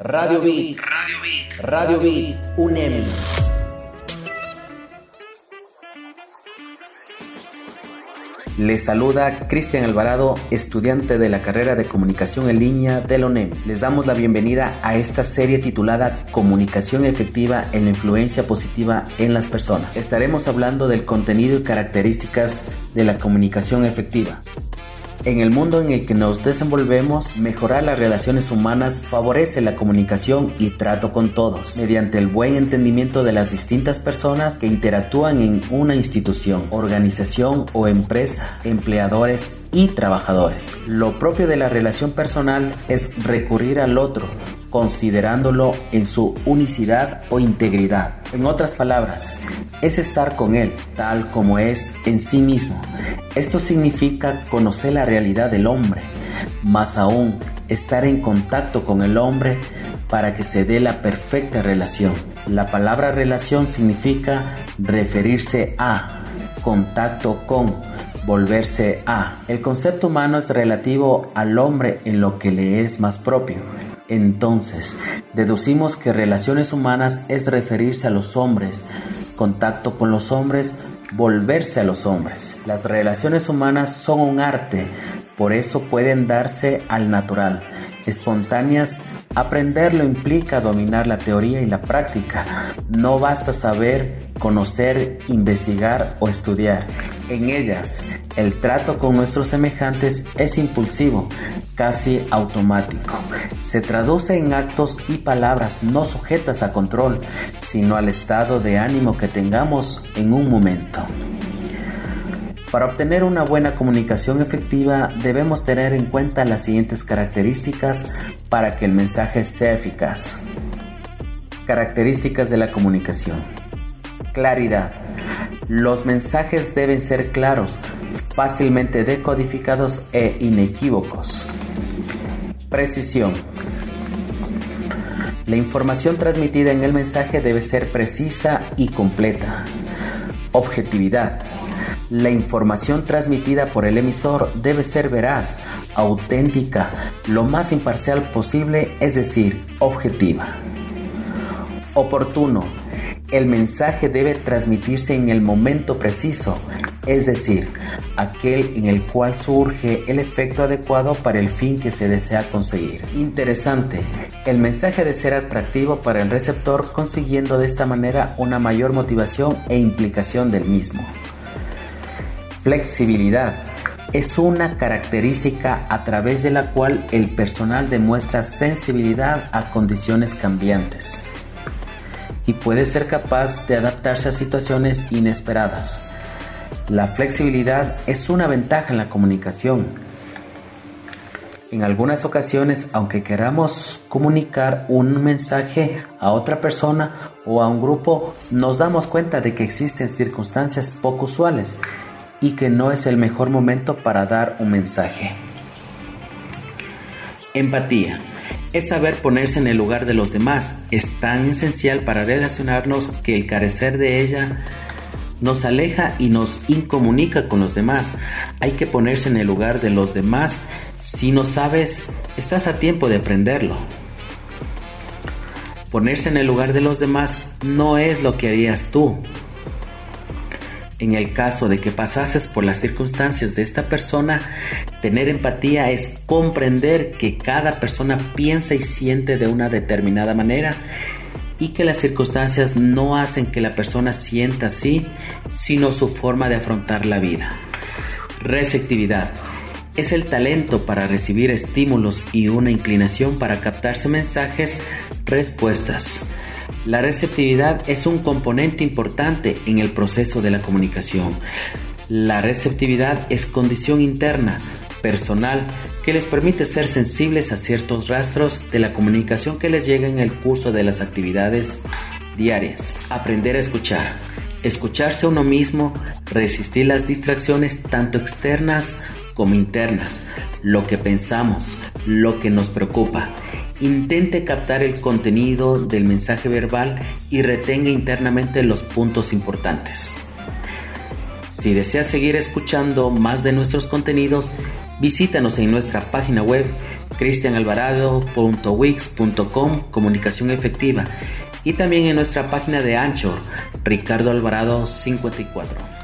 Radio Beat, Radio Beat, Radio Beat, UNEM. Les saluda Cristian Alvarado, estudiante de la carrera de Comunicación en Línea de la UNEM. Les damos la bienvenida a esta serie titulada Comunicación efectiva en la influencia positiva en las personas. Estaremos hablando del contenido y características de la comunicación efectiva. En el mundo en el que nos desenvolvemos, mejorar las relaciones humanas favorece la comunicación y trato con todos, mediante el buen entendimiento de las distintas personas que interactúan en una institución, organización o empresa, empleadores y trabajadores. Lo propio de la relación personal es recurrir al otro, considerándolo en su unicidad o integridad. En otras palabras, es estar con Él tal como es en sí mismo. Esto significa conocer la realidad del hombre, más aún estar en contacto con el hombre para que se dé la perfecta relación. La palabra relación significa referirse a, contacto con, volverse a. El concepto humano es relativo al hombre en lo que le es más propio. Entonces, deducimos que relaciones humanas es referirse a los hombres, contacto con los hombres, volverse a los hombres. Las relaciones humanas son un arte, por eso pueden darse al natural, espontáneas. Aprenderlo implica dominar la teoría y la práctica. No basta saber, conocer, investigar o estudiar. En ellas, el trato con nuestros semejantes es impulsivo, casi automático. Se traduce en actos y palabras no sujetas a control, sino al estado de ánimo que tengamos en un momento. Para obtener una buena comunicación efectiva debemos tener en cuenta las siguientes características para que el mensaje sea eficaz. Características de la comunicación. Claridad. Los mensajes deben ser claros, fácilmente decodificados e inequívocos. Precisión. La información transmitida en el mensaje debe ser precisa y completa. Objetividad. La información transmitida por el emisor debe ser veraz, auténtica, lo más imparcial posible, es decir, objetiva. Oportuno. El mensaje debe transmitirse en el momento preciso, es decir, aquel en el cual surge el efecto adecuado para el fin que se desea conseguir. Interesante, el mensaje debe ser atractivo para el receptor consiguiendo de esta manera una mayor motivación e implicación del mismo. Flexibilidad es una característica a través de la cual el personal demuestra sensibilidad a condiciones cambiantes y puede ser capaz de adaptarse a situaciones inesperadas. La flexibilidad es una ventaja en la comunicación. En algunas ocasiones, aunque queramos comunicar un mensaje a otra persona o a un grupo, nos damos cuenta de que existen circunstancias poco usuales y que no es el mejor momento para dar un mensaje. Empatía es saber ponerse en el lugar de los demás. Es tan esencial para relacionarnos que el carecer de ella nos aleja y nos incomunica con los demás. Hay que ponerse en el lugar de los demás. Si no sabes, estás a tiempo de aprenderlo. Ponerse en el lugar de los demás no es lo que harías tú. En el caso de que pasases por las circunstancias de esta persona, tener empatía es comprender que cada persona piensa y siente de una determinada manera y que las circunstancias no hacen que la persona sienta así, sino su forma de afrontar la vida. Receptividad es el talento para recibir estímulos y una inclinación para captarse mensajes, respuestas. La receptividad es un componente importante en el proceso de la comunicación. La receptividad es condición interna, personal, que les permite ser sensibles a ciertos rastros de la comunicación que les llega en el curso de las actividades diarias. Aprender a escuchar. Escucharse a uno mismo, resistir las distracciones tanto externas como internas, lo que pensamos, lo que nos preocupa Intente captar el contenido del mensaje verbal y retenga internamente los puntos importantes. Si deseas seguir escuchando más de nuestros contenidos, visítanos en nuestra página web cristianalvarado.wix.com Comunicación Efectiva y también en nuestra página de Anchor, Ricardo Alvarado 54.